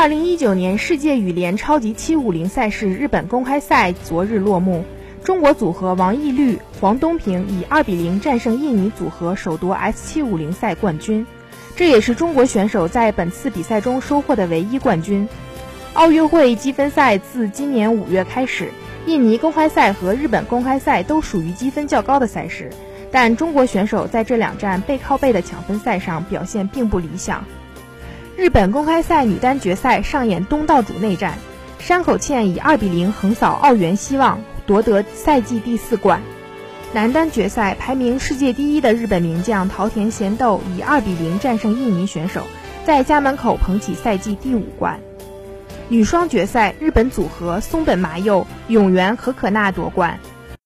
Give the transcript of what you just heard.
二零一九年世界羽联超级七五零赛事日本公开赛昨日落幕，中国组合王懿律、黄东萍以二比零战胜印尼组合，首夺 S 七五零赛冠军。这也是中国选手在本次比赛中收获的唯一冠军。奥运会积分赛自今年五月开始，印尼公开赛和日本公开赛都属于积分较高的赛事，但中国选手在这两站背靠背的抢分赛上表现并不理想。日本公开赛女单决赛上演东道主内战，山口茜以二比零横扫奥原希望，夺得赛季第四冠。男单决赛，排名世界第一的日本名将桃田贤斗以二比零战胜印尼选手，在家门口捧起赛季第五冠。女双决赛，日本组合松本麻佑、永原和可娜夺冠，